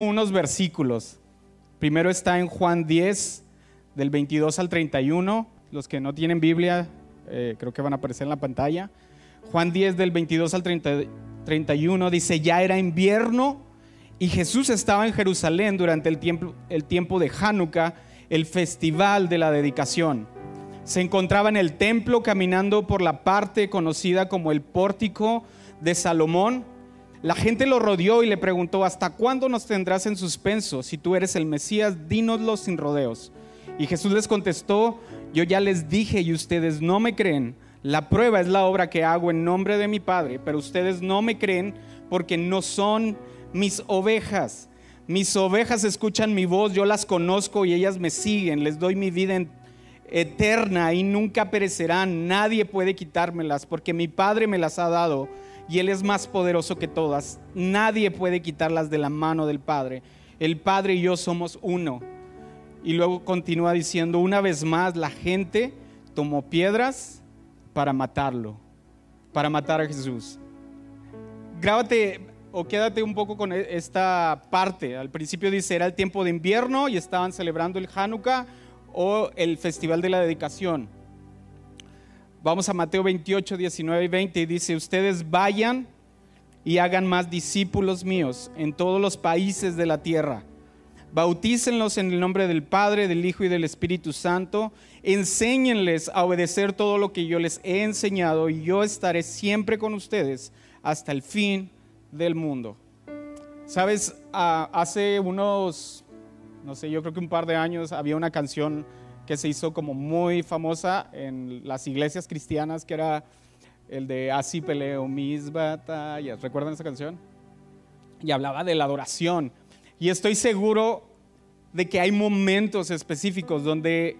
unos versículos. Primero está en Juan 10, del 22 al 31. Los que no tienen Biblia, eh, creo que van a aparecer en la pantalla. Juan 10, del 22 al 31, dice, ya era invierno y Jesús estaba en Jerusalén durante el tiempo, el tiempo de Hanukkah, el festival de la dedicación. Se encontraba en el templo caminando por la parte conocida como el pórtico de Salomón la gente lo rodeó y le preguntó, ¿hasta cuándo nos tendrás en suspenso? Si tú eres el Mesías, dínoslo sin rodeos. Y Jesús les contestó, yo ya les dije y ustedes no me creen. La prueba es la obra que hago en nombre de mi Padre, pero ustedes no me creen porque no son mis ovejas. Mis ovejas escuchan mi voz, yo las conozco y ellas me siguen, les doy mi vida eterna y nunca perecerán. Nadie puede quitármelas porque mi Padre me las ha dado y Él es más poderoso que todas. Nadie puede quitarlas de la mano del Padre. El Padre y yo somos uno. Y luego continúa diciendo, una vez más, la gente tomó piedras para matarlo, para matar a Jesús. Grábate o quédate un poco con e-, esta parte. Al principio dice, era el tiempo de invierno y estaban celebrando el Hanukkah o el festival de la dedicación. Vamos a Mateo 28, 19 y 20 y dice, ustedes vayan y hagan más discípulos míos en todos los países de la tierra. Bautícenlos en el nombre del Padre, del Hijo y del Espíritu Santo. Enséñenles a obedecer todo lo que yo les he enseñado y yo estaré siempre con ustedes hasta el fin del mundo. Sabes, ah, hace unos, no sé, yo creo que un par de años había una canción que se hizo como muy famosa en las iglesias cristianas, que era el de Así peleo mis batallas. ¿Recuerdan esa canción? Y hablaba de la adoración. Y estoy seguro de que hay momentos específicos donde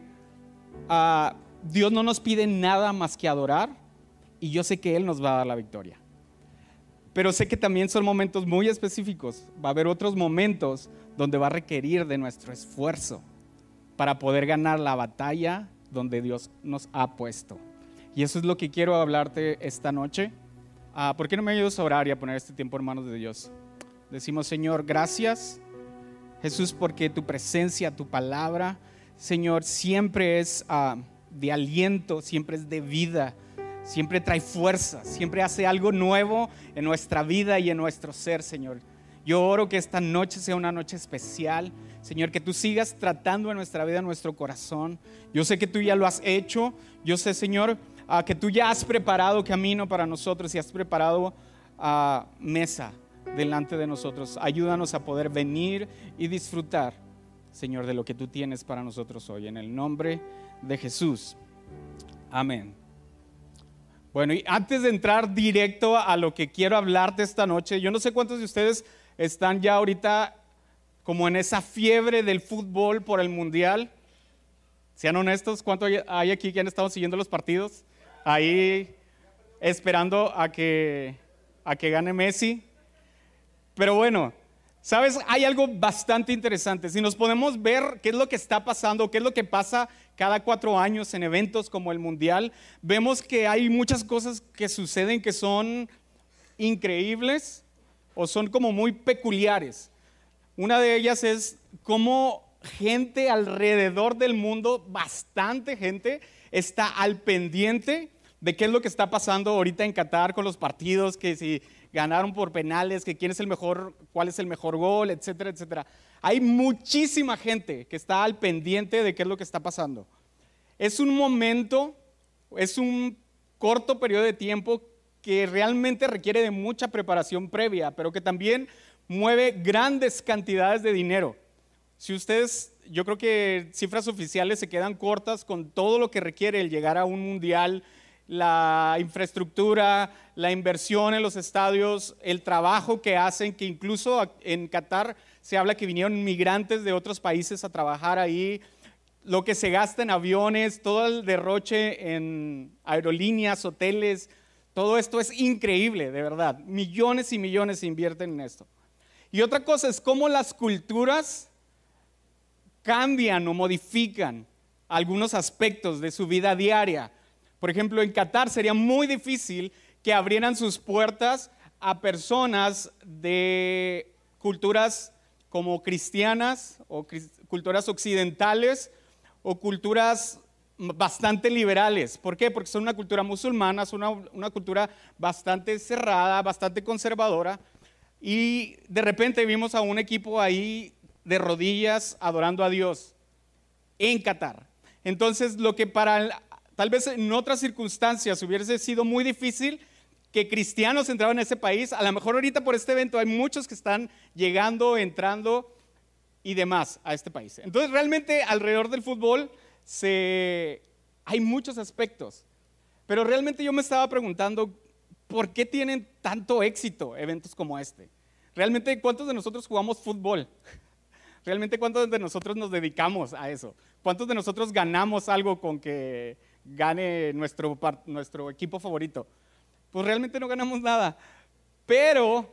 ah, Dios no nos pide nada más que adorar y yo sé que Él nos va a dar la victoria. Pero sé que también son momentos muy específicos. Va a haber otros momentos donde va a requerir de nuestro esfuerzo para poder ganar la batalla donde Dios nos ha puesto. Y eso es lo que quiero hablarte esta noche. Ah, ¿Por qué no me ayudas a orar y a poner este tiempo en manos de Dios? Decimos, Señor, gracias, Jesús, porque tu presencia, tu palabra, Señor, siempre es ah, de aliento, siempre es de vida, siempre trae fuerza, siempre hace algo nuevo en nuestra vida y en nuestro ser, Señor. Yo oro que esta noche sea una noche especial. Señor, que tú sigas tratando en nuestra vida, en nuestro corazón. Yo sé que tú ya lo has hecho. Yo sé, Señor, ah, que tú ya has preparado camino para nosotros y has preparado uh, mesa delante de nosotros. Ayúdanos a poder venir y disfrutar, Señor, de lo que tú tienes para nosotros hoy. En el nombre de Jesús. Amén. Bueno, y antes de entrar directo a lo que quiero hablarte esta noche, yo no sé cuántos de ustedes están ya ahorita como en esa fiebre del fútbol por el mundial. Sean honestos, ¿cuánto hay aquí que han estado siguiendo los partidos? Ahí esperando a que, a que gane Messi. Pero bueno, sabes, hay algo bastante interesante. Si nos podemos ver qué es lo que está pasando, qué es lo que pasa cada cuatro años en eventos como el Mundial, vemos que hay muchas cosas que suceden que son increíbles o son como muy peculiares. Una de ellas es cómo gente alrededor del mundo, bastante gente, está al pendiente de qué es lo que está pasando ahorita en Qatar con los partidos, que si ganaron por penales, que quién es el mejor, cuál es el mejor gol, etcétera, etcétera. Hay muchísima gente que está al pendiente de qué es lo que está pasando. Es un momento, es un corto periodo de tiempo que realmente requiere de mucha preparación previa, pero que también mueve grandes cantidades de dinero. Si ustedes, yo creo que cifras oficiales se quedan cortas con todo lo que requiere el llegar a un mundial, la infraestructura, la inversión en los estadios, el trabajo que hacen, que incluso en Qatar se habla que vinieron migrantes de otros países a trabajar ahí, lo que se gasta en aviones, todo el derroche en aerolíneas, hoteles, todo esto es increíble, de verdad. Millones y millones se invierten en esto. Y otra cosa es cómo las culturas cambian o modifican algunos aspectos de su vida diaria. Por ejemplo, en Qatar sería muy difícil que abrieran sus puertas a personas de culturas como cristianas o culturas occidentales o culturas bastante liberales. ¿Por qué? Porque son una cultura musulmana, son una, una, cultura bastante cerrada, bastante conservadora. Y de repente vimos a un equipo ahí de rodillas adorando a Dios en Qatar. Entonces, lo que para tal vez en otras circunstancias hubiese sido muy difícil que cristianos entraran en ese país, a lo mejor ahorita por este evento hay muchos que están llegando, entrando y demás a este país. Entonces, realmente alrededor del fútbol hay muchos aspectos, pero realmente yo me estaba preguntando, ¿por qué tienen tanto éxito eventos como este? Realmente, ¿cuántos de nosotros jugamos fútbol? Realmente, ¿cuántos de nosotros nos dedicamos a eso? ¿Cuántos de nosotros ganamos algo con que gane nuestro, nuestro equipo favorito? Pues realmente no ganamos nada. Pero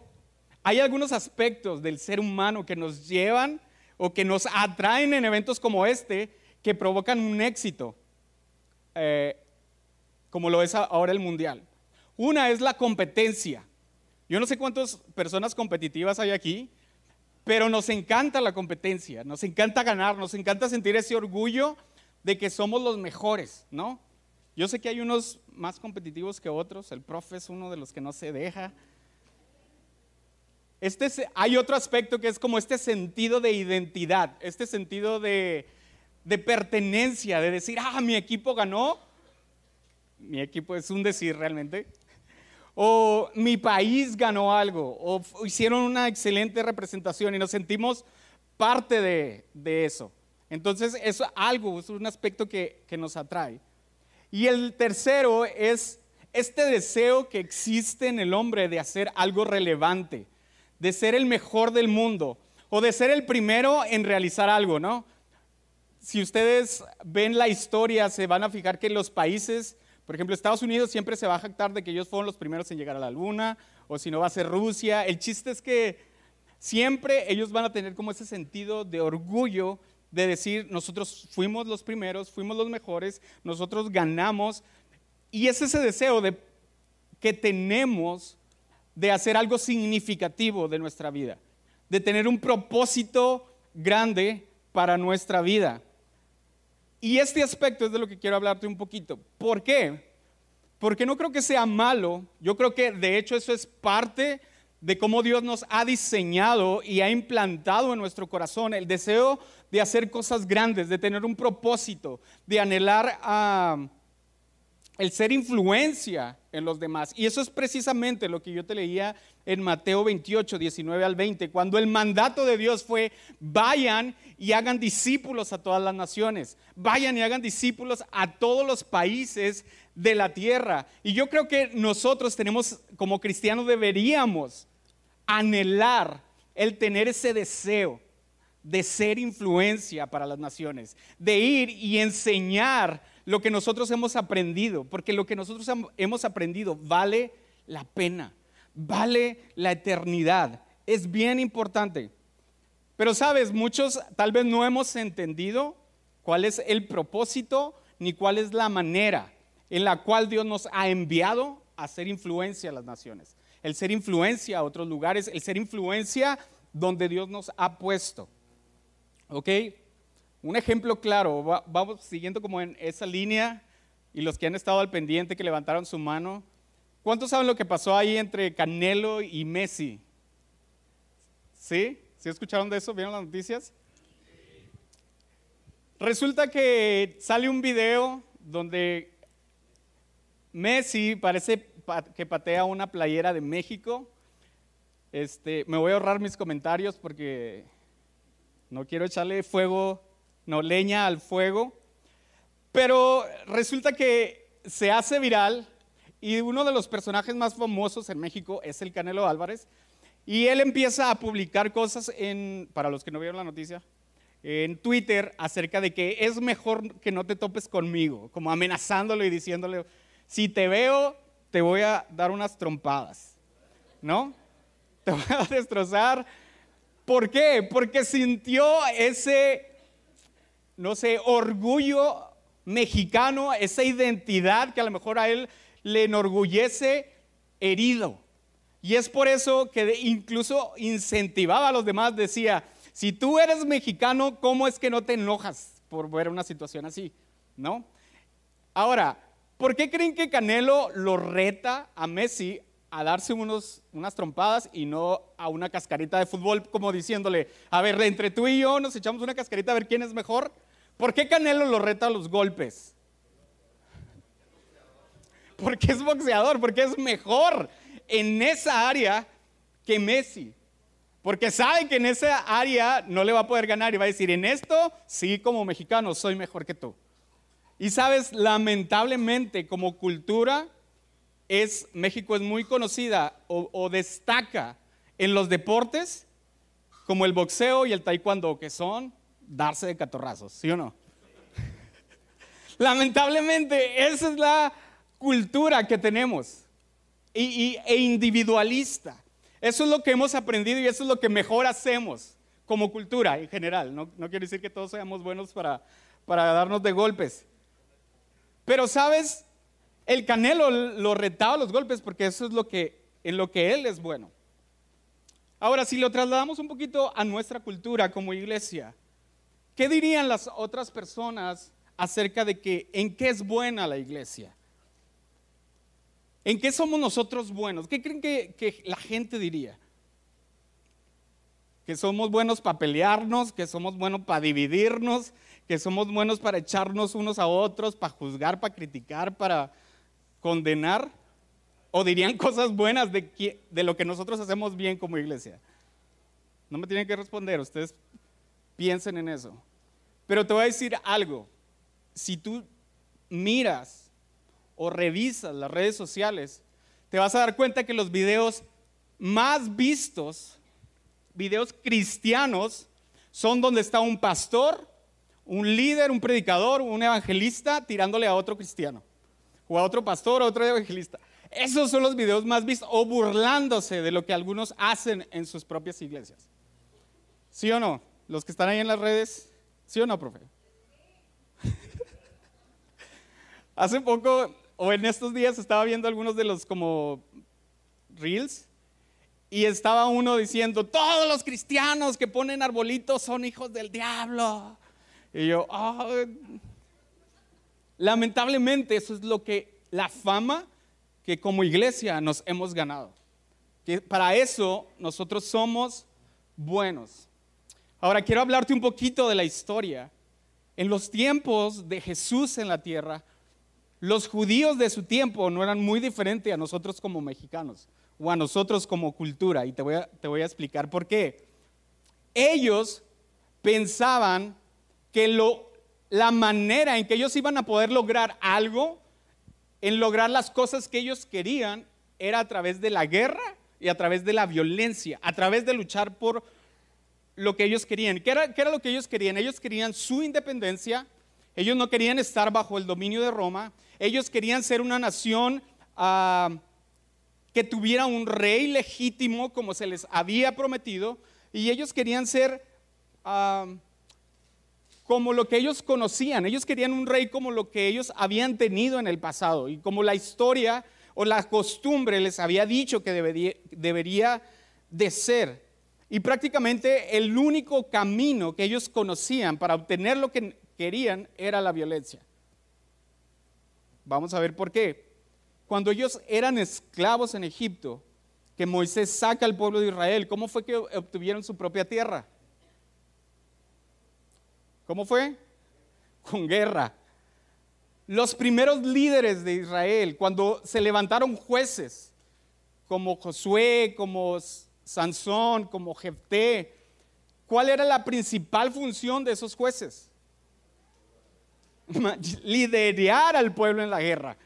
hay algunos aspectos del ser humano que nos llevan o que nos atraen en eventos como este que provocan un éxito, eh, como lo es ahora el Mundial. Una es la competencia. Yo no sé cuántas personas competitivas hay aquí, pero nos encanta la competencia, nos encanta ganar, nos encanta sentir ese orgullo de que somos los mejores, ¿no? Yo sé que hay unos más competitivos que otros, el profe es uno de los que no se deja. Este, hay otro aspecto que es como este sentido de identidad, este sentido de, de pertenencia, de decir, ah, mi equipo ganó, mi equipo es un decir realmente, o mi país ganó algo, o hicieron una excelente representación y nos sentimos parte de, eso. Entonces, es algo, es un aspecto que, que nos atrae. Y el tercero es este deseo que existe en el hombre de hacer algo relevante, de ser el mejor del mundo o de ser el primero en realizar algo, ¿no? Si ustedes ven la historia, se van a fijar que los países por ejemplo, Estados Unidos siempre se va a jactar de que ellos fueron los primeros en llegar a la luna, o si no va a ser Rusia. El chiste es que siempre ellos van a tener como ese sentido de orgullo de decir, nosotros fuimos los primeros, fuimos los mejores, nosotros ganamos. Y es ese deseo de, que tenemos de hacer algo significativo de nuestra vida, de tener un propósito grande para nuestra vida. Y este aspecto es de lo que quiero hablarte un poquito. ¿Por qué? Porque no creo que sea malo, yo creo que de hecho eso es parte de cómo Dios nos ha diseñado y ha implantado en nuestro corazón el deseo de hacer cosas grandes, de tener un propósito, de anhelar a el ser influencia en los demás. Y eso es precisamente lo que yo te leía en Mateo 28, 19 al 20, cuando el mandato de Dios fue, vayan y hagan discípulos a todas las naciones, vayan y hagan discípulos a todos los países de la tierra. Y yo creo que nosotros tenemos, como cristianos, deberíamos anhelar el tener ese deseo de ser influencia para las naciones, de ir y enseñar lo que nosotros hemos aprendido, porque lo que nosotros hemos aprendido vale la pena, vale la eternidad, es bien importante. Pero sabes, muchos tal vez no hemos entendido cuál es el propósito ni cuál es la manera en la cual Dios nos ha enviado a ser influencia a las naciones, el ser influencia a otros lugares, el ser influencia donde Dios nos ha puesto. ¿Ok? Un ejemplo claro, vamos siguiendo como en esa línea y los que han estado al pendiente que levantaron su mano, ¿cuántos saben lo que pasó ahí entre Canelo y Messi? ¿Sí? ¿Sí escucharon de eso? ¿Vieron las noticias? Resulta que sale un video donde Messi parece que patea una playera de México. Este, me voy a ahorrar mis comentarios porque no quiero echarle fuego no leña al fuego. Pero resulta que se hace viral y uno de los personajes más famosos en México es el Canelo Álvarez. Y él empieza a publicar cosas en, para los que no vieron la noticia, en Twitter acerca de que es mejor que no te topes conmigo, como amenazándole y diciéndole, si te veo, te voy a dar unas trompadas, ¿no? Te voy a destrozar. ¿Por qué? Porque sintió ese no sé, orgullo mexicano, esa identidad que a lo mejor a él le enorgullece herido. Y es por eso que incluso incentivaba a los demás, decía, Si tú eres mexicano, ¿cómo es que no te enojas por ver una situación así? ¿No? Ahora, ¿por qué creen que Canelo lo reta a Messi a darse unos, unas trompadas y no a una cascarita de fútbol como diciéndole, a ver, entre tú y yo nos echamos una cascarita a ver quién es mejor? ¿Por qué Canelo lo reta a los golpes? Porque es boxeador, porque es mejor en esa área que Messi. Porque sabe que en esa área no le va a poder ganar y va a decir, en esto, sí, como mexicano, soy mejor que tú. Y sabes, lamentablemente como cultura, es, México es muy conocida o, o destaca en los deportes como el boxeo y el taekwondo, que son darse de catorrazos, ¿sí o no? Lamentablemente, esa es la cultura que tenemos y, e individualista. Eso es lo que hemos aprendido y eso es lo que mejor hacemos como cultura en general. No, quiero decir que todos seamos buenos para, para darnos de golpes. Pero sabes, el Canelo lo retaba los golpes porque eso es lo que, en lo que él es bueno. Ahora, si lo trasladamos un poquito a nuestra cultura como iglesia, ¿qué dirían las otras personas acerca de que en qué es buena la iglesia? ¿En qué somos nosotros buenos? ¿Qué creen que, la gente diría? Que somos buenos para pelearnos, que somos buenos para dividirnos, que somos buenos para echarnos unos a otros, para juzgar, para criticar, para condenar. ¿O dirían cosas buenas de, de lo que nosotros hacemos bien como iglesia? No me tienen que responder, ustedes piensen en eso. Pero te voy a decir algo. Si tú miras o revisas las redes sociales, te vas a dar cuenta que los videos más vistos, videos cristianos, son donde está un pastor, un líder, un predicador, un evangelista tirándole a otro cristiano, o a otro pastor, a otro evangelista. Esos son los videos más vistos, o burlándose de lo que algunos hacen en sus propias iglesias. ¿Sí o no? Los que están ahí en las redes, ¿sí o no, profe? Hace poco o en estos días estaba viendo algunos de los como reels y estaba uno diciendo, todos los cristianos que ponen arbolitos son hijos del diablo. Y yo, lamentablemente eso es lo que, la fama que como iglesia nos hemos ganado. Que para eso nosotros somos buenos. Ahora quiero hablarte un poquito de la historia. En los tiempos de Jesús en la tierra, los judíos de su tiempo no eran muy diferentes a nosotros como mexicanos o a nosotros como cultura. Y te voy a, te voy a explicar por qué. Ellos pensaban que lo, la manera en que ellos iban a poder lograr algo, en lograr las cosas que ellos querían, era a través de la guerra y a través de la violencia, a través de luchar por lo que ellos querían. ¿Qué era, qué era lo que ellos querían? Ellos querían su independencia, ellos no querían estar bajo el dominio de Roma, ellos querían ser una nación ah, que tuviera un rey legítimo como se les había prometido y ellos querían ser ah, como lo que ellos conocían. Ellos querían un rey como lo que ellos habían tenido en el pasado y como la historia o la costumbre les había dicho que debería, debería de ser. Y prácticamente el único camino que ellos conocían para obtener lo que querían era la violencia. Vamos a ver por qué. Cuando ellos eran esclavos en Egipto, que Moisés saca al pueblo de Israel, ¿cómo fue que obtuvieron su propia tierra? ¿Cómo fue? Con guerra. Los primeros líderes de Israel, cuando se levantaron jueces, como Josué, como Sansón, como Jefté, ¿cuál era la principal función de esos jueces? liderar al pueblo en la guerra.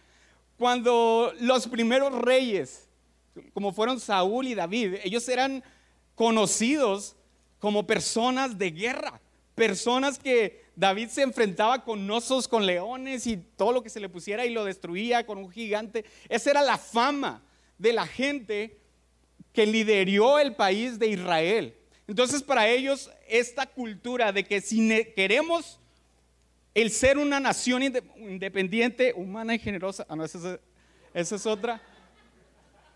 Cuando los primeros reyes, como fueron Saúl y David, ellos eran conocidos como personas de guerra, personas que David se enfrentaba con osos, con leones y todo lo que se le pusiera y lo destruía con un gigante. Esa era la fama de la gente que lideró el país de Israel. Entonces para ellos esta cultura de que si queremos el ser una nación independiente, humana y generosa, ah, no, esa es, otra.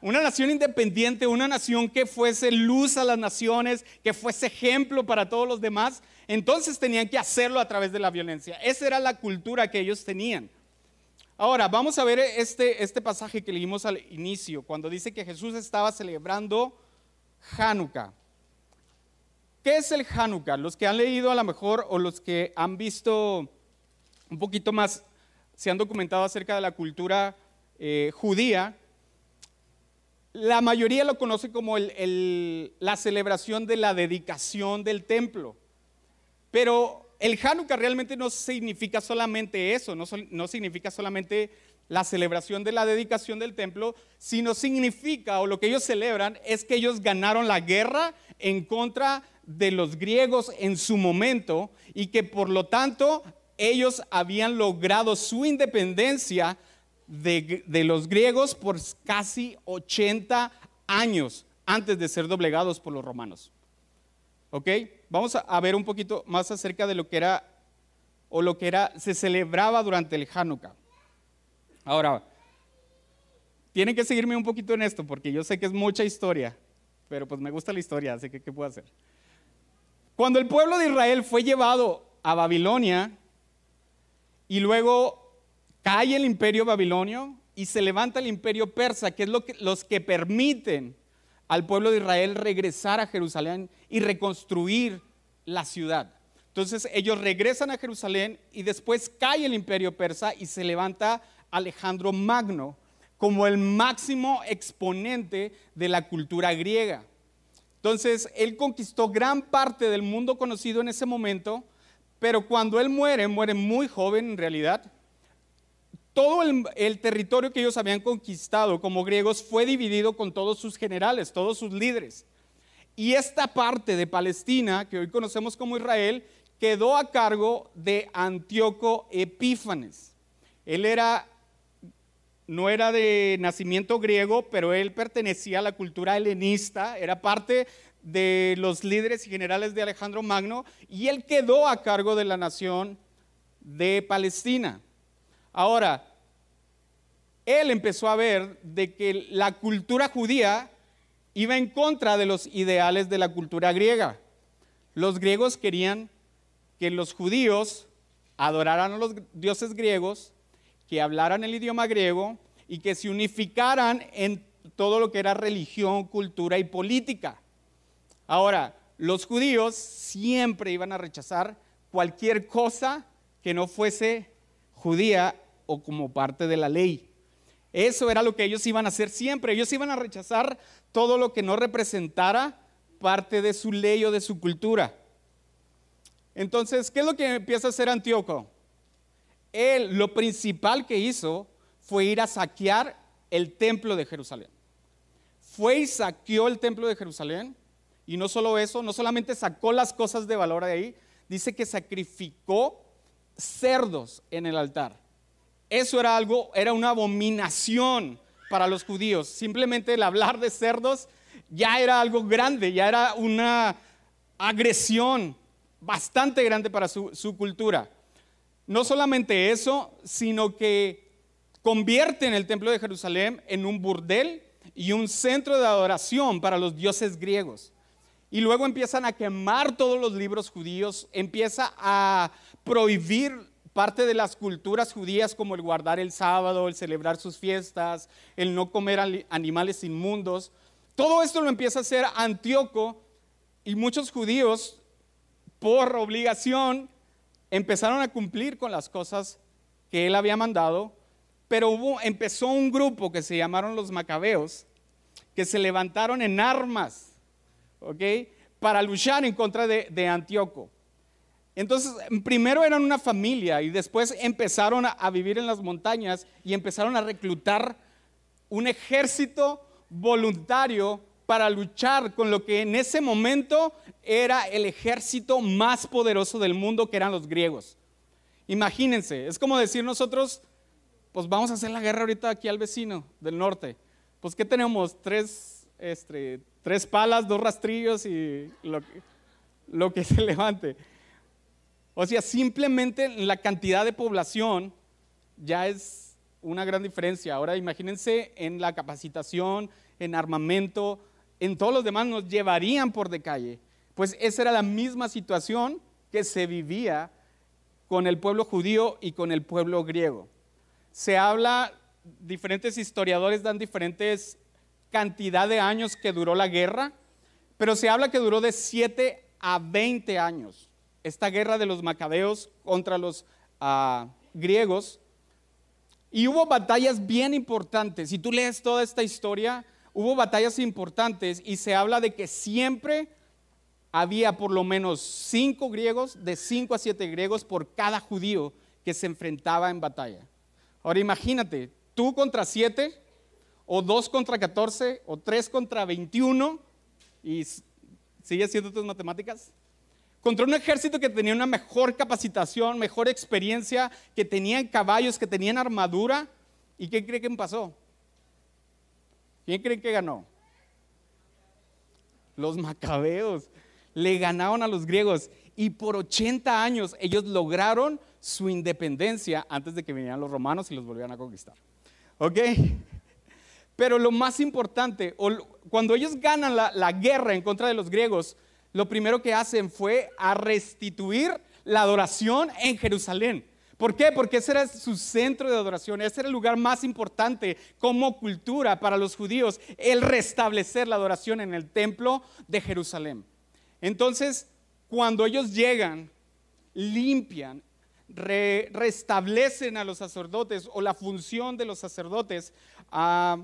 una nación independiente, una nación que fuese luz a las naciones, que fuese ejemplo para todos los demás, entonces tenían que hacerlo a través de la violencia. Esa era la cultura que ellos tenían. Ahora, vamos a ver este, este pasaje que leímos al inicio, cuando dice que Jesús estaba celebrando Hanukkah. ¿Qué es el Hanukkah? Los que han leído a lo mejor o los que han visto un poquito más, se han documentado acerca de la cultura eh, judía, la mayoría lo conoce como la celebración de la dedicación del templo. Pero el Hanukkah realmente no significa solamente eso, no, no significa solamente la celebración de la dedicación del templo, sino significa, o lo que ellos celebran, es que ellos ganaron la guerra en contra de los griegos en su momento y que por lo tanto ellos habían logrado su independencia de, los griegos por casi 80 años antes de ser doblegados por los romanos. ¿Ok? Vamos a, ver un poquito más acerca de lo que era, o lo que era, se celebraba durante el Hanukkah. Ahora, tienen que seguirme un poquito en esto, porque yo sé que es mucha historia, pero pues me gusta la historia, así que ¿qué puedo hacer? Cuando el pueblo de Israel fue llevado a Babilonia y luego cae el imperio babilonio y se levanta el imperio persa, que es lo que, los que permiten al pueblo de Israel regresar a Jerusalén y reconstruir la ciudad. Entonces ellos regresan a Jerusalén y después cae el imperio persa y se levanta Alejandro Magno como el máximo exponente de la cultura griega. Entonces él conquistó gran parte del mundo conocido en ese momento, pero cuando él muere, muere muy joven en realidad, todo el, territorio que ellos habían conquistado como griegos fue dividido con todos sus generales, todos sus líderes. Y esta parte de Palestina, que hoy conocemos como Israel, quedó a cargo de Antíoco Epífanes. Él era, no era de nacimiento griego, pero él pertenecía a la cultura helenista, era parte de los líderes y generales de Alejandro Magno, y él quedó a cargo de la nación de Palestina. Ahora, él empezó a ver de que la cultura judía iba en contra de los ideales de la cultura griega. Los griegos querían que los judíos adoraran a los dioses griegos, que hablaran el idioma griego y que se unificaran en todo lo que era religión, cultura y política. Ahora, los judíos siempre iban a rechazar cualquier cosa que no fuese judía o como parte de la ley. Eso era lo que ellos iban a hacer siempre. Ellos iban a rechazar todo lo que no representara parte de su ley o de su cultura. Entonces, ¿qué es lo que empieza a hacer Antíoco? Él lo principal que hizo fue ir a saquear el templo de Jerusalén. Fue y saqueó el templo de Jerusalén. Y no solo eso, no solamente sacó las cosas de valor de ahí, dice que sacrificó cerdos en el altar. Eso era algo, era una abominación para los judíos. Simplemente el hablar de cerdos ya era algo grande, ya era una agresión bastante grande para su, su cultura. No solamente eso, sino que convierten el templo de Jerusalén en un burdel y un centro de adoración para los dioses griegos. Y luego empiezan a quemar todos los libros judíos, empieza a prohibir parte de las culturas judías como el guardar el sábado, el celebrar sus fiestas, el no comer animales inmundos. Todo esto lo empieza a hacer Antíoco y muchos judíos por obligación empezaron a cumplir con las cosas que él había mandado, pero hubo, empezó un grupo que se llamaron los macabeos, que se levantaron en armas, ¿ok? Para luchar en contra de, de Antíoco. Entonces, primero eran una familia y después empezaron a, vivir en las montañas y empezaron a reclutar un ejército voluntario para luchar con lo que en ese momento era el ejército más poderoso del mundo, que eran los griegos. Imagínense, es como decir nosotros, pues vamos a hacer la guerra ahorita aquí al vecino del norte. Pues ¿qué tenemos? Tres, este, tres palas, dos rastrillos y lo, que se levante. O sea, simplemente la cantidad de población ya es una gran diferencia. Ahora imagínense en la capacitación, en armamento, en todos los demás nos llevarían por de calle. Pues esa era la misma situación que se vivía con el pueblo judío y con el pueblo griego. Se habla, diferentes historiadores dan diferentes cantidad de años que duró la guerra, pero se habla que duró de 7 a 20 años. Esta guerra de los macabeos contra los ah, griegos. Y hubo batallas bien importantes. Si tú lees toda esta historia, hubo batallas importantes y se habla de que siempre había por lo menos cinco griegos, de cinco a siete griegos por cada judío que se enfrentaba en batalla. Ahora imagínate, tú contra siete, o dos contra catorce, o tres contra veintiuno, y sigue siendo tus matemáticas, contra un ejército que tenía una mejor capacitación, mejor experiencia, que tenían caballos, que tenían armadura. ¿Y qué cree que pasó? ¿Quién cree que ganó? Los macabeos. Le ganaron a los griegos y por 80 años ellos lograron su independencia antes de que vinieran los romanos y los volvieran a conquistar. ¿Ok? Pero lo más importante, cuando ellos ganan la, guerra en contra de los griegos, lo primero que hacen fue a restituir la adoración en Jerusalén. ¿Por qué? Porque ese era su centro de adoración, ese era el lugar más importante como cultura para los judíos, el restablecer la adoración en el templo de Jerusalén. Entonces, cuando ellos llegan, limpian, restablecen a los sacerdotes o la función de los sacerdotes, ah,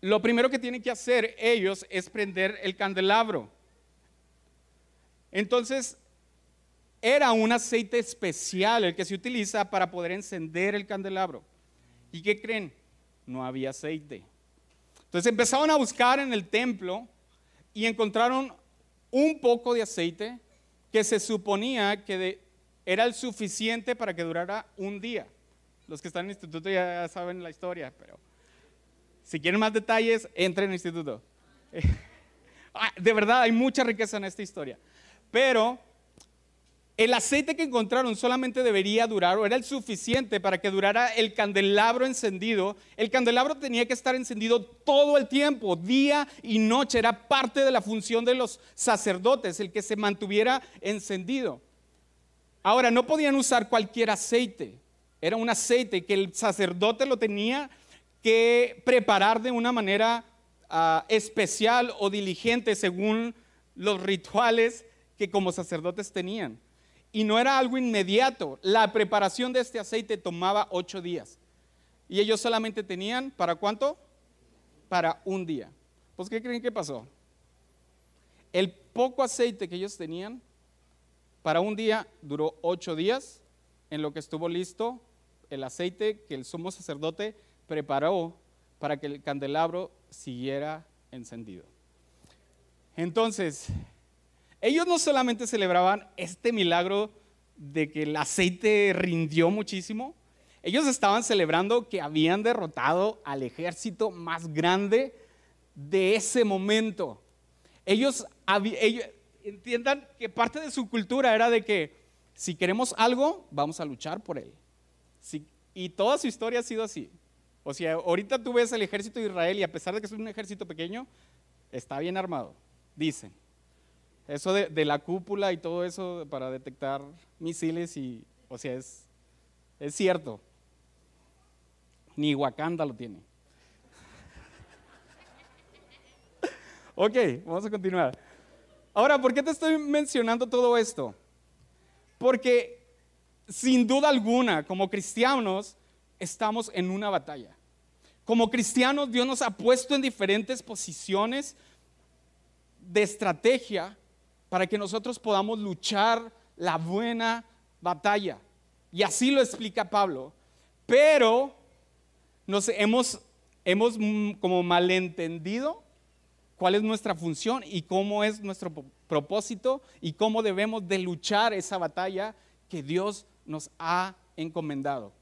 lo primero que tienen que hacer ellos es prender el candelabro. Entonces, era un aceite especial el que se utiliza para poder encender el candelabro. ¿Y qué creen? No había aceite. Entonces empezaron a buscar en el templo y encontraron un poco de aceite que se suponía que era el suficiente para que durara un día. Los que están en el instituto ya saben la historia, pero si quieren más detalles, entren al instituto. Ah, de verdad, hay mucha riqueza en esta historia. Pero el aceite que encontraron solamente debería durar, o era el suficiente para que durara el candelabro encendido. El candelabro tenía que estar encendido todo el tiempo, día y noche. Era parte de la función de los sacerdotes, el que se mantuviera encendido. Ahora, no podían usar cualquier aceite. Era un aceite que el sacerdote lo tenía que preparar de una manera ah, especial o diligente según los rituales que como sacerdotes tenían. Y no era algo inmediato. La preparación de este aceite tomaba ocho días. Y ellos solamente tenían, ¿para cuánto? Para un día. Pues, ¿qué creen que pasó? El poco aceite que ellos tenían, para un día duró ocho días, en lo que estuvo listo el aceite que el sumo sacerdote preparó para que el candelabro siguiera encendido. Entonces, ellos no solamente celebraban este milagro de que el aceite rindió muchísimo, ellos estaban celebrando que habían derrotado al ejército más grande de ese momento. Ellos, entiendan que parte de su cultura era de que si queremos algo, vamos a luchar por él. y toda su historia ha sido así. O sea, ahorita tú ves el ejército de Israel y a pesar de que es un ejército pequeño, está bien armado, dicen. Eso de, la cúpula y todo eso para detectar misiles y, o sea, es, es cierto. Ni Wakanda lo tiene. ok, vamos a continuar. Ahora, ¿por qué te estoy mencionando todo esto? Porque sin duda alguna, como cristianos, estamos en una batalla. Como cristianos, Dios nos ha puesto en diferentes posiciones de estrategia para que nosotros podamos luchar la buena batalla. Y así lo explica Pablo. Pero nos hemos, hemos como malentendido cuál es nuestra función y cómo es nuestro propósito y cómo debemos de luchar esa batalla que Dios nos ha encomendado.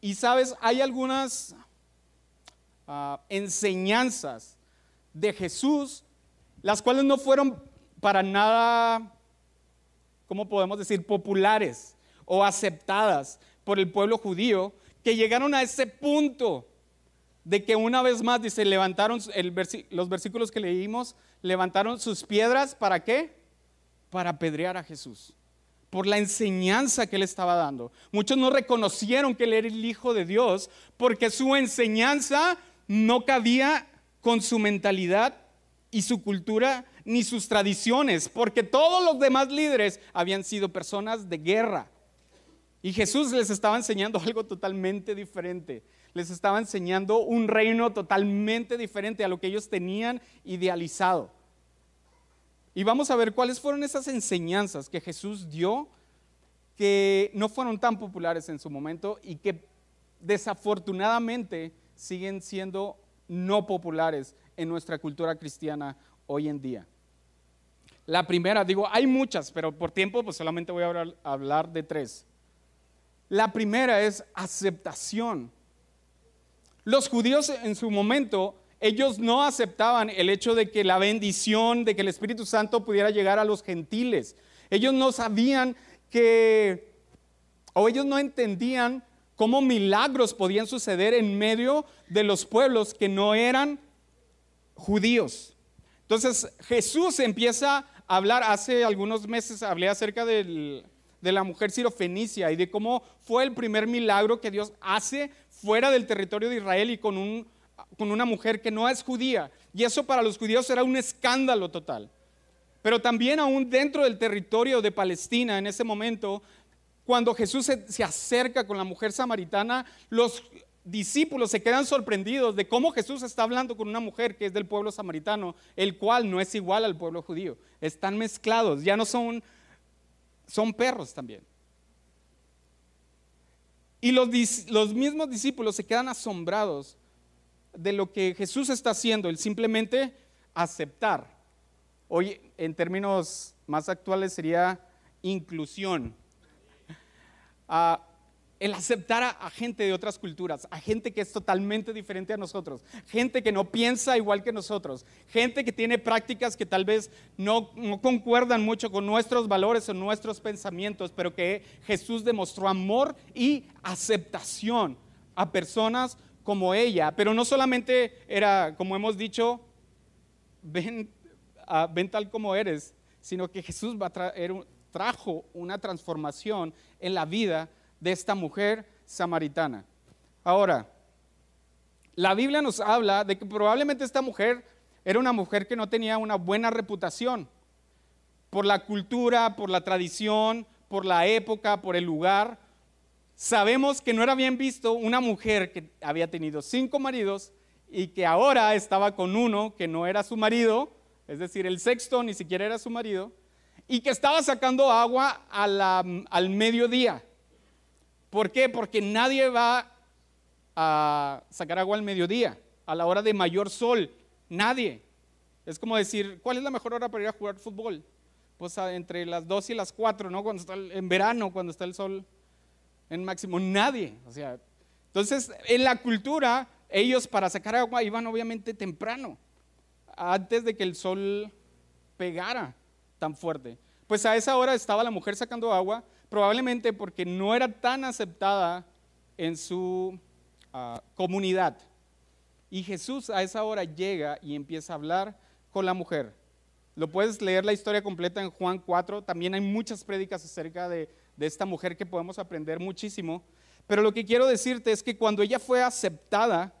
Y sabes, hay algunas ah, enseñanzas de Jesús, las cuales no fueron para nada, ¿cómo podemos decir?, populares o aceptadas por el pueblo judío, que llegaron a ese punto de que una vez más, dice, levantaron los versículos que leímos, levantaron sus piedras, ¿para qué? Para apedrear a Jesús, por la enseñanza que él estaba dando. Muchos no reconocieron que él era el Hijo de Dios porque su enseñanza no cabía con su mentalidad y su cultura ni sus tradiciones, porque todos los demás líderes habían sido personas de guerra. Y Jesús les estaba enseñando algo totalmente diferente. Les estaba enseñando un reino totalmente diferente a lo que ellos tenían idealizado. Y vamos a ver cuáles fueron esas enseñanzas que Jesús dio que no fueron tan populares en su momento y que desafortunadamente siguen siendo no populares en nuestra cultura cristiana hoy en día. La primera, digo, hay muchas, pero por tiempo pues solamente voy a hablar, de tres. La primera es aceptación. Los judíos en su momento, ellos no aceptaban el hecho de que la bendición, de que el Espíritu Santo pudiera llegar a los gentiles. Ellos no sabían que, o ellos no entendían cómo milagros podían suceder en medio de los pueblos que no eran judíos. Entonces Jesús empieza a hablar, hace algunos meses hablé acerca de la mujer sirofenicia y de cómo fue el primer milagro que Dios hace fuera del territorio de Israel y con, con una mujer que no es judía. Y eso para los judíos era un escándalo total. Pero también aún dentro del territorio de Palestina en ese momento, cuando Jesús se, se acerca con la mujer samaritana, los discípulos se quedan sorprendidos de cómo Jesús está hablando con una mujer que es del pueblo samaritano, el cual no es igual al pueblo judío. Están mezclados, ya no son, son perros también. Y los, los mismos discípulos se quedan asombrados de lo que Jesús está haciendo, el simplemente aceptar. Hoy, en términos más actuales, sería inclusión. Ah, el aceptar a, gente de otras culturas, a gente que es totalmente diferente a nosotros, gente que no piensa igual que nosotros, gente que tiene prácticas que tal vez no, concuerdan mucho con nuestros valores o nuestros pensamientos, pero que Jesús demostró amor y aceptación a personas como ella. Pero no solamente era, como hemos dicho, ven, uh, ven tal como eres, sino que Jesús va a traer, trajo una transformación en la vida de esta mujer samaritana. Ahora, la Biblia nos habla de que probablemente esta mujer era una mujer que no tenía una buena reputación por la cultura, por la tradición, por la época, por el lugar. Sabemos que no era bien visto una mujer que había tenido cinco maridos y que ahora estaba con uno que no era su marido, es decir, el sexto ni siquiera era su marido, y que estaba sacando agua al mediodía. ¿Por qué? Porque nadie va a sacar agua al mediodía, a la hora de mayor sol. Nadie. Es como decir, ¿cuál es la mejor hora para ir a jugar fútbol? Pues entre las 2 y las 4, ¿no? Cuando está en verano, cuando está el sol en máximo. Nadie. O sea, entonces, en la cultura, ellos para sacar agua iban obviamente temprano, antes de que el sol pegara tan fuerte. Pues a esa hora estaba la mujer sacando agua, probablemente porque no era tan aceptada en su ah, comunidad. Y Jesús a esa hora llega y empieza a hablar con la mujer. Lo puedes leer la historia completa en Juan 4. También hay muchas prédicas acerca de, de esta mujer que podemos aprender muchísimo. Pero lo que quiero decirte es que cuando ella fue aceptada,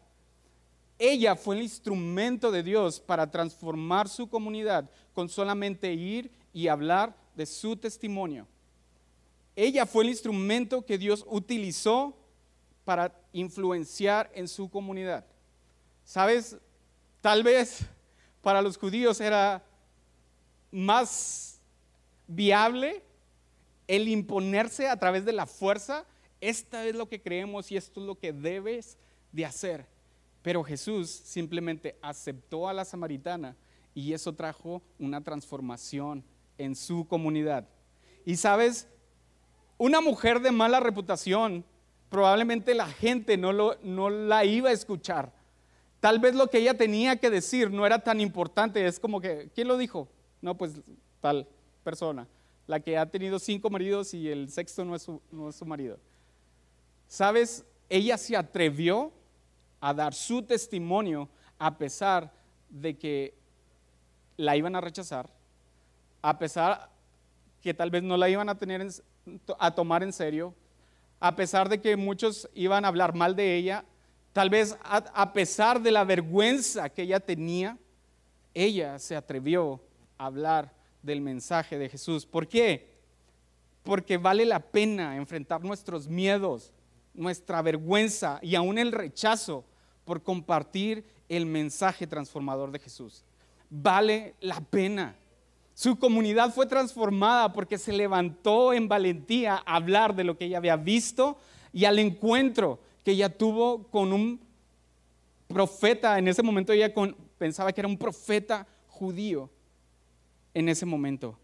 ella fue el instrumento de Dios para transformar su comunidad con solamente ir y hablar de su testimonio. Ella fue el instrumento que Dios utilizó para influenciar en su comunidad. ¿Sabes? Tal vez para los judíos era más viable el imponerse a través de la fuerza. Esta es lo que creemos y esto es lo que debes de hacer. Pero Jesús simplemente aceptó a la samaritana y eso trajo una transformación en su comunidad. Y sabes, una mujer de mala reputación, probablemente la gente no, lo, no la iba a escuchar. Tal vez lo que ella tenía que decir no era tan importante. Es como que, ¿quién lo dijo? No, pues tal persona, la que ha tenido cinco maridos y el sexto no es su, no es su marido. ¿Sabes? ella se atrevió a dar su testimonio a pesar de que la iban a rechazar, a pesar que tal vez no la iban a tener a tomar en serio, a pesar de que muchos iban a hablar mal de ella, tal vez a pesar de la vergüenza que ella tenía, ella se atrevió a hablar del mensaje de Jesús. ¿Por qué? Porque vale la pena enfrentar nuestros miedos, nuestra vergüenza y aún el rechazo por compartir el mensaje transformador de Jesús. Vale la pena. Su comunidad fue transformada porque se levantó en valentía a hablar de lo que ella había visto y al encuentro que ella tuvo con un profeta. En ese momento ella pensaba que era un profeta judío. En ese momento.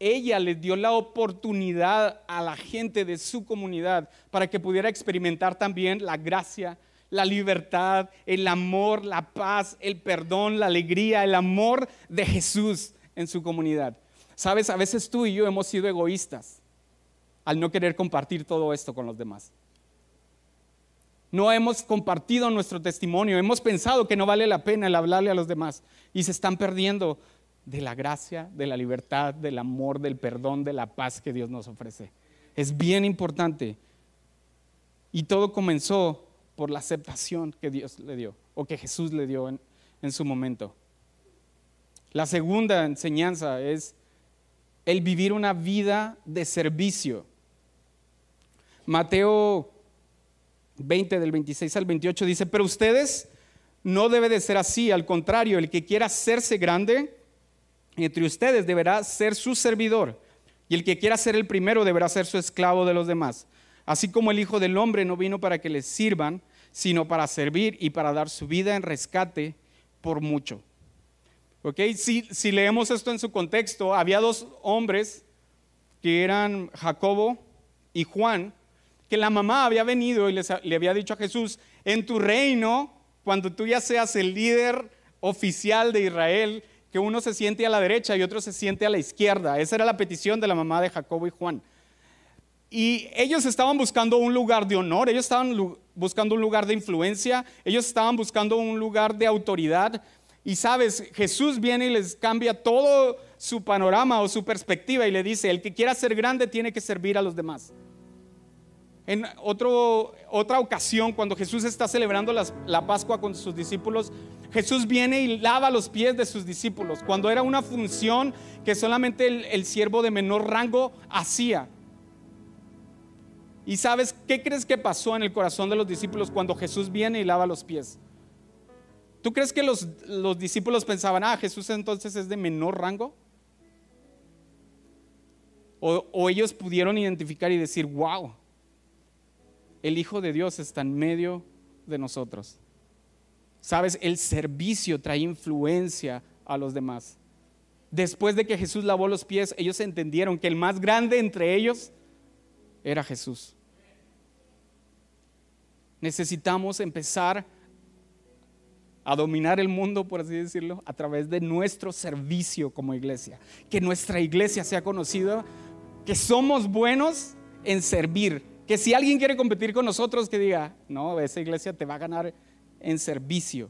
Ella les dio la oportunidad a la gente de su comunidad para que pudiera experimentar también la gracia la libertad, el amor, la paz, el perdón, la alegría, el amor de Jesús en su comunidad. Sabes, a veces tú y yo hemos sido egoístas al no querer compartir todo esto con los demás. No hemos compartido nuestro testimonio, hemos pensado que no vale la pena el hablarle a los demás y se están perdiendo de la gracia, de la libertad, del amor, del perdón, de la paz que Dios nos ofrece. Es bien importante. Y todo comenzó por la aceptación que Dios le dio o que Jesús le dio en, su momento. La segunda enseñanza es el vivir una vida de servicio. Mateo 20 del 26 al 28 dice, pero ustedes no debe de ser así, al contrario, el que quiera hacerse grande entre ustedes deberá ser su servidor y el que quiera ser el primero deberá ser su esclavo de los demás. Así como el Hijo del Hombre no vino para que les sirvan, sino para servir y para dar su vida en rescate por mucho. ¿Ok? Si, si leemos esto en su contexto, había dos hombres que eran Jacobo y Juan, que la mamá había venido y le había dicho a Jesús, en tu reino, cuando tú ya seas el líder oficial de Israel, que uno se siente a la derecha y otro se siente a la izquierda. Esa era la petición de la mamá de Jacobo y Juan. Y ellos estaban buscando un lugar de honor, ellos estaban buscando un lugar de influencia, ellos estaban buscando un lugar de autoridad. Y sabes, Jesús viene y les cambia todo su panorama o su perspectiva y le dice, el que quiera ser grande tiene que servir a los demás. En otra ocasión, cuando Jesús está celebrando la Pascua con sus discípulos, Jesús viene y lava los pies de sus discípulos, cuando era una función que solamente el siervo de menor rango hacía. ¿Y sabes qué crees que pasó en el corazón de los discípulos cuando Jesús viene y lava los pies? ¿Tú crees que los, discípulos pensaban, ah, Jesús entonces es de menor rango? O, ellos pudieron identificar y decir, wow, el Hijo de Dios está en medio de nosotros. Sabes, el servicio trae influencia a los demás. Después de que Jesús lavó los pies, ellos entendieron que el más grande entre ellos era Jesús necesitamos empezar a dominar el mundo, por así decirlo, a través de nuestro servicio como iglesia. Que nuestra iglesia sea conocida, que somos buenos en servir. Que si alguien quiere competir con nosotros, que diga, no, esa iglesia te va a ganar en servicio.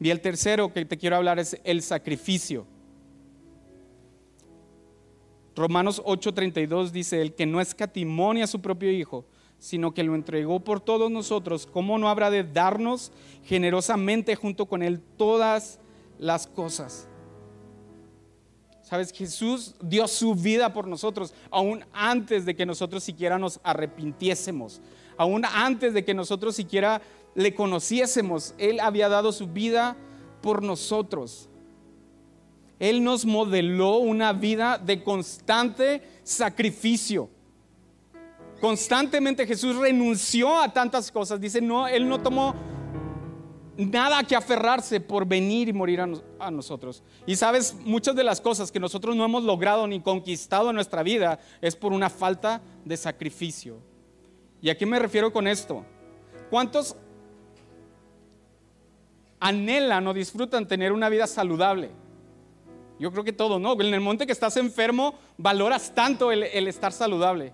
Y el tercero que te quiero hablar es el sacrificio. Romanos 8:32 dice, el que no escatimonia a su propio hijo, sino que lo entregó por todos nosotros, ¿cómo no habrá de darnos generosamente junto con Él todas las cosas? Sabes, Jesús dio su vida por nosotros, aún antes de que nosotros siquiera nos arrepintiésemos, aún antes de que nosotros siquiera le conociésemos. Él había dado su vida por nosotros. Él nos modeló una vida de constante sacrificio. Constantemente Jesús renunció a tantas cosas. Dice, no, Él no tomó nada que aferrarse por venir y morir a, nosotros. Y sabes, muchas de las cosas que nosotros no hemos logrado ni conquistado en nuestra vida es por una falta de sacrificio. ¿Y a qué me refiero con esto? ¿Cuántos anhelan o disfrutan tener una vida saludable? Yo creo que todo, ¿no? En el momento que estás enfermo, valoras tanto el estar saludable.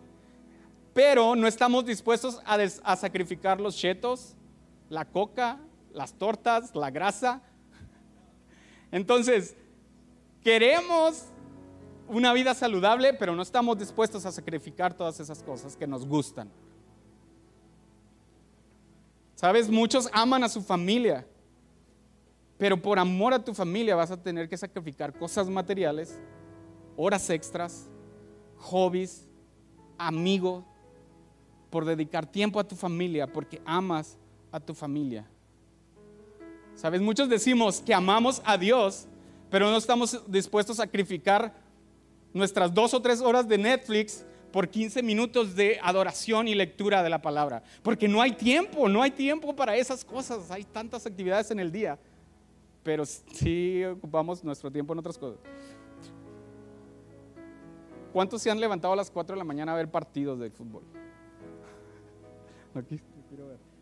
pero no estamos dispuestos a, a sacrificar los chetos, la coca, las tortas, la grasa. Entonces, queremos una vida saludable, pero no estamos dispuestos a sacrificar todas esas cosas que nos gustan. Sabes, muchos aman a su familia, pero por amor a tu familia vas a tener que sacrificar cosas materiales, horas extras, hobbies, amigos, por dedicar tiempo a tu familia, porque amas a tu familia. Sabes, muchos decimos que amamos a Dios, pero no estamos dispuestos a sacrificar nuestras dos o tres horas de Netflix por 15 minutos de adoración y lectura de la palabra. Porque no hay tiempo, no hay tiempo para esas cosas. Hay tantas actividades en el día. Pero sí ocupamos nuestro tiempo en otras cosas. ¿Cuántos se han levantado a las 4 de la mañana a ver partidos de fútbol? Aquí, quiero ver.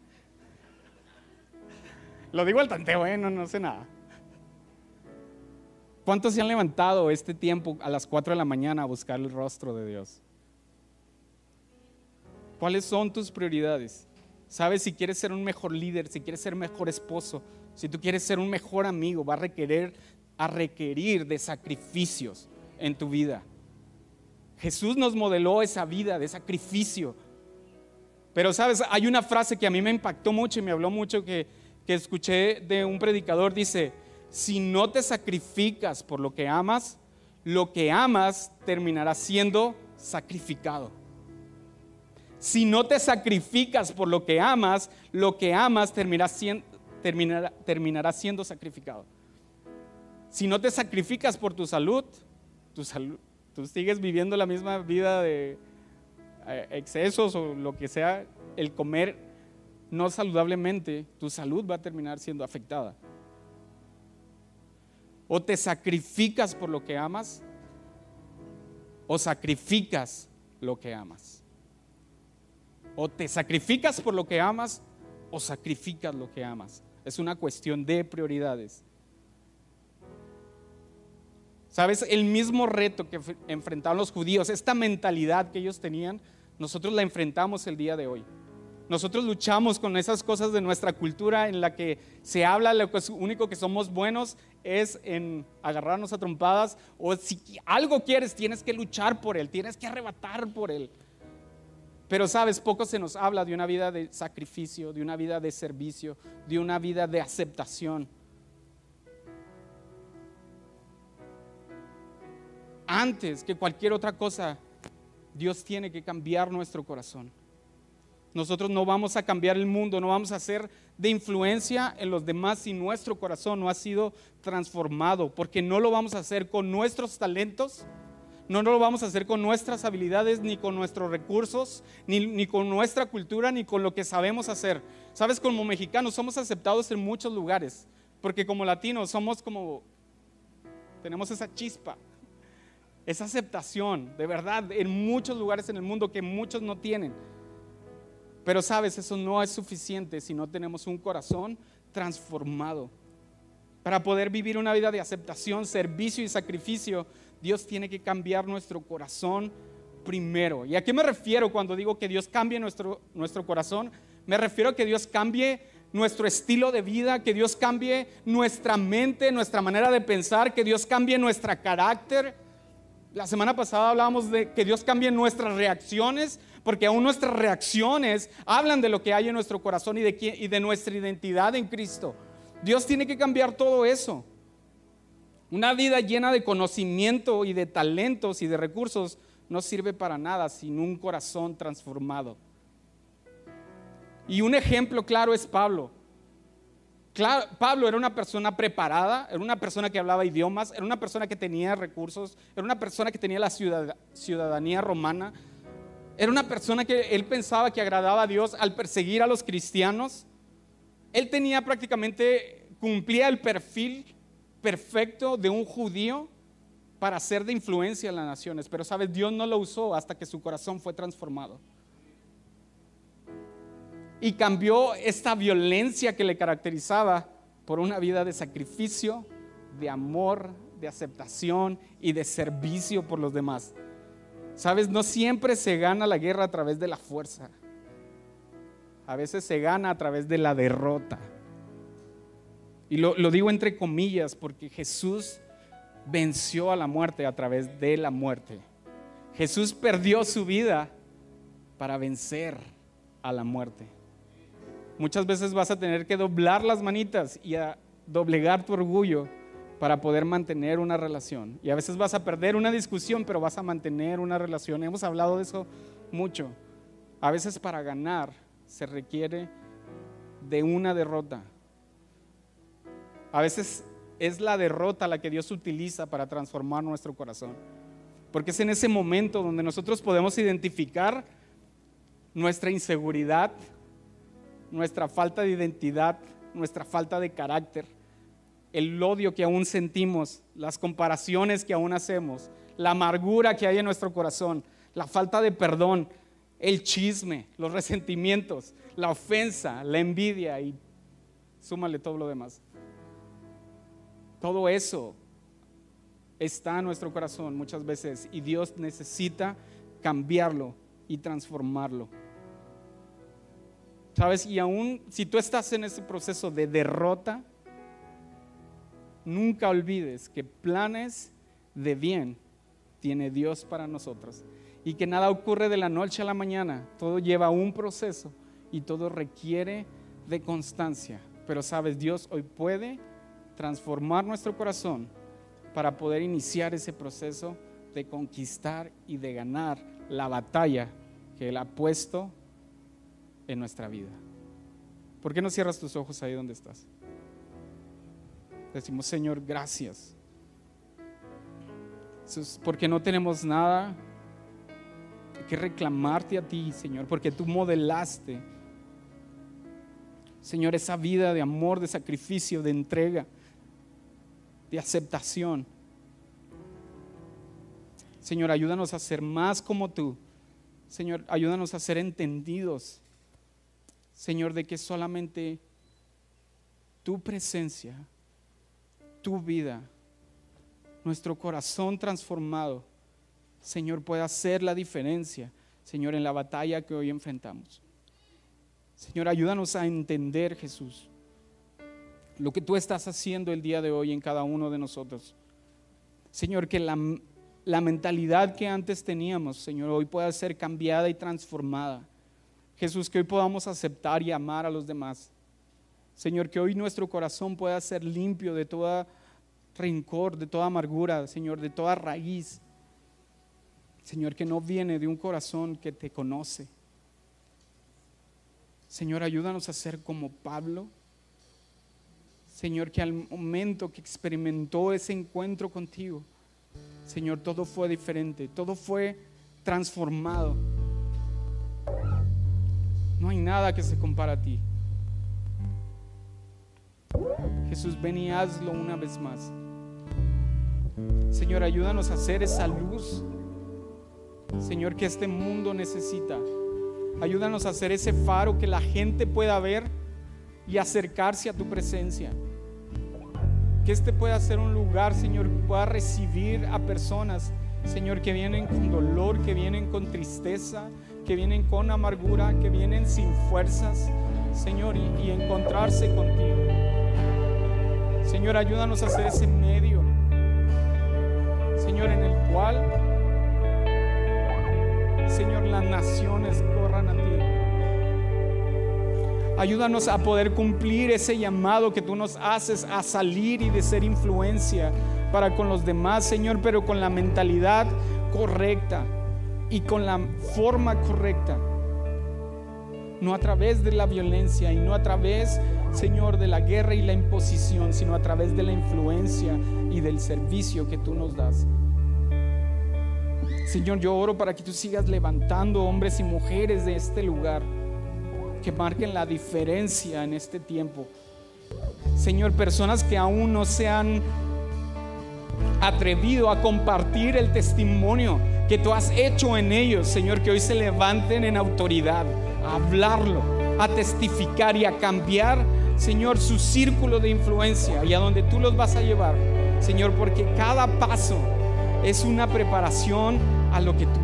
Lo digo al tanteo, ¿eh? no, no sé nada. ¿Cuántos se han levantado este tiempo a las 4 de la mañana a buscar el rostro de Dios? ¿Cuáles son tus prioridades? Sabes, si quieres ser un mejor líder, si quieres ser mejor esposo, si tú quieres ser un mejor amigo, va a requerir, a requerir de sacrificios en tu vida. Jesús nos modeló esa vida de sacrificio. Pero sabes, hay una frase que a mí me impactó mucho y me habló mucho que, que escuché de un predicador. Dice, si no te sacrificas por lo que amas, lo que amas terminará siendo sacrificado. Si no te sacrificas por lo que amas, lo que amas terminará siendo, sacrificado. Si no te sacrificas por tu salud, tu salud, tú sigues viviendo la misma vida de eh, excesos o lo que sea, el comer no saludablemente, tu salud va a terminar siendo afectada. O te sacrificas por lo que amas, o sacrificas lo que amas. O te sacrificas por lo que amas, o sacrificas lo que amas. Es una cuestión de prioridades. ¿Sabes? El mismo reto que enfrentaron los judíos, esta mentalidad que ellos tenían, nosotros la enfrentamos el día de hoy. Nosotros luchamos con esas cosas de nuestra cultura en la que se habla, lo único que somos buenos es en agarrarnos a trompadas o si algo quieres, tienes que luchar por él, tienes que arrebatar por él. Pero sabes, poco se nos habla de una vida de sacrificio, de una vida de servicio, de una vida de aceptación. Antes que cualquier otra cosa, Dios tiene que cambiar nuestro corazón. Nosotros no vamos a cambiar el mundo, no vamos a ser de influencia en los demás si nuestro corazón no ha sido transformado, porque no lo vamos a hacer con nuestros talentos, no lo vamos a hacer con nuestras habilidades, ni con nuestros recursos, ni, ni, con nuestra cultura, ni con lo que sabemos hacer. Sabes, como mexicanos somos aceptados en muchos lugares, porque como latinos somos como, tenemos esa chispa, esa aceptación, de verdad, en muchos lugares en el mundo que muchos no tienen. Pero sabes, eso no es suficiente si no tenemos un corazón transformado. Para poder vivir una vida de aceptación, servicio y sacrificio, Dios tiene que cambiar nuestro corazón primero. ¿Y a qué me refiero cuando digo que Dios cambie nuestro, nuestro corazón? Me refiero a que Dios cambie nuestro estilo de vida, que Dios cambie nuestra mente, nuestra manera de pensar, que Dios cambie nuestro carácter. La semana pasada hablábamos de que Dios cambie nuestras reacciones, porque aún nuestras reacciones hablan de lo que hay en nuestro corazón y de, y de nuestra identidad en Cristo. Dios tiene que cambiar todo eso. Una vida llena de conocimiento y de talentos y de recursos no sirve para nada sin un corazón transformado. Y un ejemplo claro es Pablo. Claro, Pablo era una persona preparada, era una persona que hablaba idiomas, era una persona que tenía recursos, era una persona que tenía la ciudadanía romana, era una persona que él pensaba que agradaba a Dios al perseguir a los cristianos. Él tenía prácticamente, cumplía el perfil perfecto de un judío para ser de influencia en las naciones, pero sabes, Dios no lo usó hasta que su corazón fue transformado. Y cambió esta violencia que le caracterizaba por una vida de sacrificio, de amor, de aceptación y de servicio por los demás. Sabes, no siempre se gana la guerra a través de la fuerza. A veces se gana a través de la derrota. Y lo, digo entre comillas porque Jesús venció a la muerte a través de la muerte. Jesús perdió su vida para vencer a la muerte. Muchas veces vas a tener que doblar las manitas y a doblegar tu orgullo para poder mantener una relación. Y a veces vas a perder una discusión, pero vas a mantener una relación. Hemos hablado de eso mucho. A veces para ganar se requiere de una derrota. A veces es la derrota la que Dios utiliza para transformar nuestro corazón. Porque es en ese momento donde nosotros podemos identificar nuestra inseguridad, nuestra falta de identidad, nuestra falta de carácter, el odio que aún sentimos, las comparaciones que aún hacemos, la amargura que hay en nuestro corazón, la falta de perdón, el chisme, los resentimientos, la ofensa, la envidia y súmale todo lo demás. Todo eso está en nuestro corazón muchas veces y Dios necesita cambiarlo y transformarlo. ¿Sabes? Y aún si tú estás en ese proceso de derrota, nunca olvides que planes de bien tiene Dios para nosotros y que nada ocurre de la noche a la mañana, todo lleva un proceso y todo requiere de constancia. Pero sabes, Dios hoy puede transformar nuestro corazón para poder iniciar ese proceso de conquistar y de ganar la batalla que Él ha puesto en nuestra vida. ¿Por qué no cierras tus ojos ahí donde estás? Decimos, Señor, gracias. Porque no tenemos nada que reclamarte a ti, Señor, porque tú modelaste, Señor, esa vida de amor, de sacrificio, de entrega de aceptación. Señor, ayúdanos a ser más como tú. Señor, ayúdanos a ser entendidos. Señor, de que solamente tu presencia, tu vida, nuestro corazón transformado, Señor, pueda hacer la diferencia, Señor, en la batalla que hoy enfrentamos. Señor, ayúdanos a entender, Jesús, lo que tú estás haciendo el día de hoy en cada uno de nosotros. Señor, que la, mentalidad que antes teníamos, Señor, hoy pueda ser cambiada y transformada. Jesús, que hoy podamos aceptar y amar a los demás. Señor, que hoy nuestro corazón pueda ser limpio de toda rencor, de toda amargura, Señor, de toda raíz. Señor, que no viene de un corazón que te conoce. Señor, ayúdanos a ser como Pablo Señor, que al momento que experimentó ese encuentro contigo, Señor, todo fue diferente, todo fue transformado. No hay nada que se compara a ti. Jesús, ven y hazlo una vez más. Señor, ayúdanos a hacer esa luz, Señor, que este mundo necesita. Ayúdanos a hacer ese faro que la gente pueda ver y acercarse a tu presencia. Que este pueda ser un lugar, Señor, que pueda recibir a personas, Señor, que vienen con dolor, que vienen con tristeza, que vienen con amargura, que vienen sin fuerzas, Señor, y, encontrarse contigo. Señor, ayúdanos a hacer ese medio, Señor, en el cual, Señor, las naciones corran a ti. Ayúdanos a poder cumplir ese llamado que tú nos haces a salir y de ser influencia para con los demás, Señor, pero con la mentalidad correcta y con la forma correcta. No a través de la violencia y no a través, Señor, de la guerra y la imposición, sino a través de la influencia y del servicio que tú nos das. Señor, yo oro para que tú sigas levantando hombres y mujeres de este lugar que marquen la diferencia en este tiempo. Señor, personas que aún no se han atrevido a compartir el testimonio que tú has hecho en ellos, Señor, que hoy se levanten en autoridad a hablarlo, a testificar y a cambiar, Señor, su círculo de influencia y a donde tú los vas a llevar, Señor, porque cada paso es una preparación a lo que tú